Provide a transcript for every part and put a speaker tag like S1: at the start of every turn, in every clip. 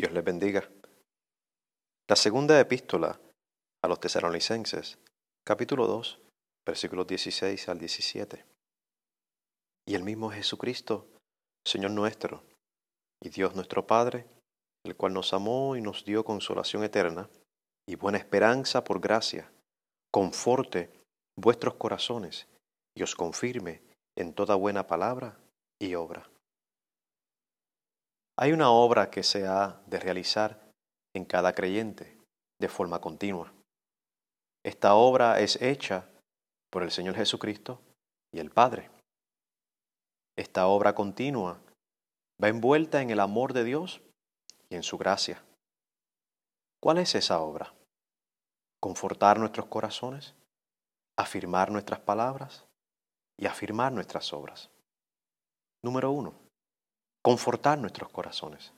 S1: Dios les bendiga. La segunda epístola a los tesalonicenses, capítulo 2, versículos 16 al 17. Y el mismo Jesucristo, Señor nuestro, y Dios nuestro Padre, el cual nos amó y nos dio consolación eterna y buena esperanza por gracia, conforte vuestros corazones y os confirme en toda buena palabra y obra hay una obra que se ha de realizar en cada creyente de forma continua. Esta obra es hecha por el Señor Jesucristo y el Padre. Esta obra continua va envuelta en el amor de Dios y en su gracia. ¿Cuál es esa obra? Confortar nuestros corazones, afirmar nuestras palabras y afirmar nuestras obras. Número uno, confortar nuestros corazones.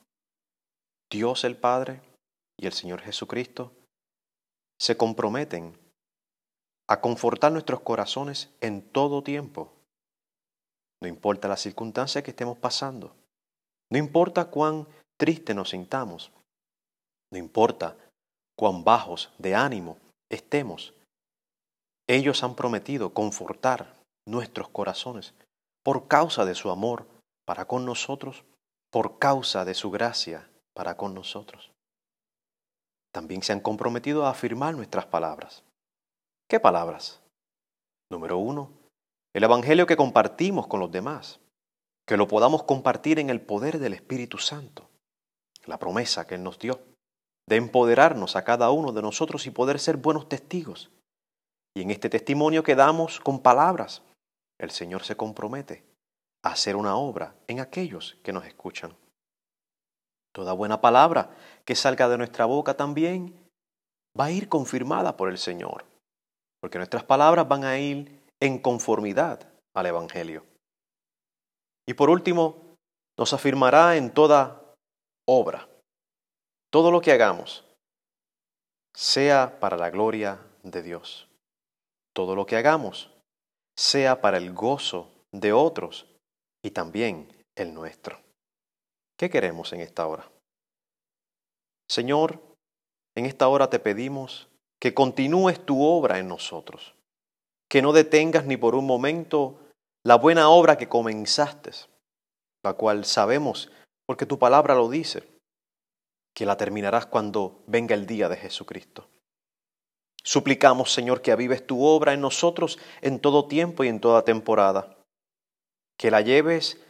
S1: Dios el Padre y el Señor Jesucristo se comprometen a confortar nuestros corazones en todo tiempo. No importa la circunstancia que estemos pasando, no importa cuán triste nos sintamos, no importa cuán bajos de ánimo estemos, ellos han prometido confortar nuestros corazones por causa de su amor para con nosotros por causa de su gracia para con nosotros. También se han comprometido a afirmar nuestras palabras. ¿Qué palabras? Número uno, el Evangelio que compartimos con los demás, que lo podamos compartir en el poder del Espíritu Santo, la promesa que Él nos dio, de empoderarnos a cada uno de nosotros y poder ser buenos testigos. Y en este testimonio que damos con palabras, el Señor se compromete hacer una obra en aquellos que nos escuchan. Toda buena palabra que salga de nuestra boca también va a ir confirmada por el Señor, porque nuestras palabras van a ir en conformidad al Evangelio. Y por último, nos afirmará en toda obra, todo lo que hagamos, sea para la gloria de Dios. Todo lo que hagamos, sea para el gozo de otros y también el nuestro. ¿Qué queremos en esta hora? Señor, en esta hora te pedimos que continúes tu obra en nosotros, que no detengas ni por un momento la buena obra que comenzaste, la cual sabemos, porque tu palabra lo dice, que la terminarás cuando venga el día de Jesucristo. Suplicamos, Señor, que avives tu obra en nosotros en todo tiempo y en toda temporada que la lleves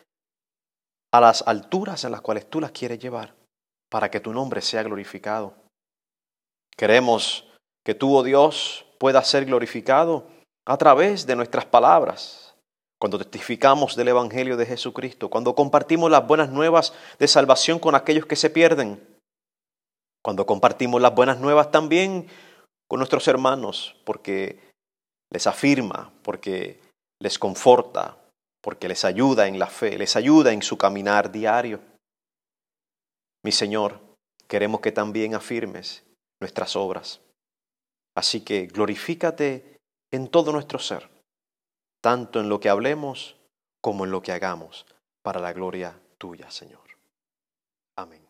S1: a las alturas en las cuales tú las quieres llevar, para que tu nombre sea glorificado. Queremos que tú, oh Dios, puedas ser glorificado a través de nuestras palabras, cuando testificamos del Evangelio de Jesucristo, cuando compartimos las buenas nuevas de salvación con aquellos que se pierden, cuando compartimos las buenas nuevas también con nuestros hermanos, porque les afirma, porque les conforta, porque les ayuda en la fe, les ayuda en su caminar diario. Mi Señor, queremos que también afirmes nuestras obras. Así que glorifícate en todo nuestro ser, tanto en lo que hablemos como en lo que hagamos, para la gloria tuya, Señor. Amén.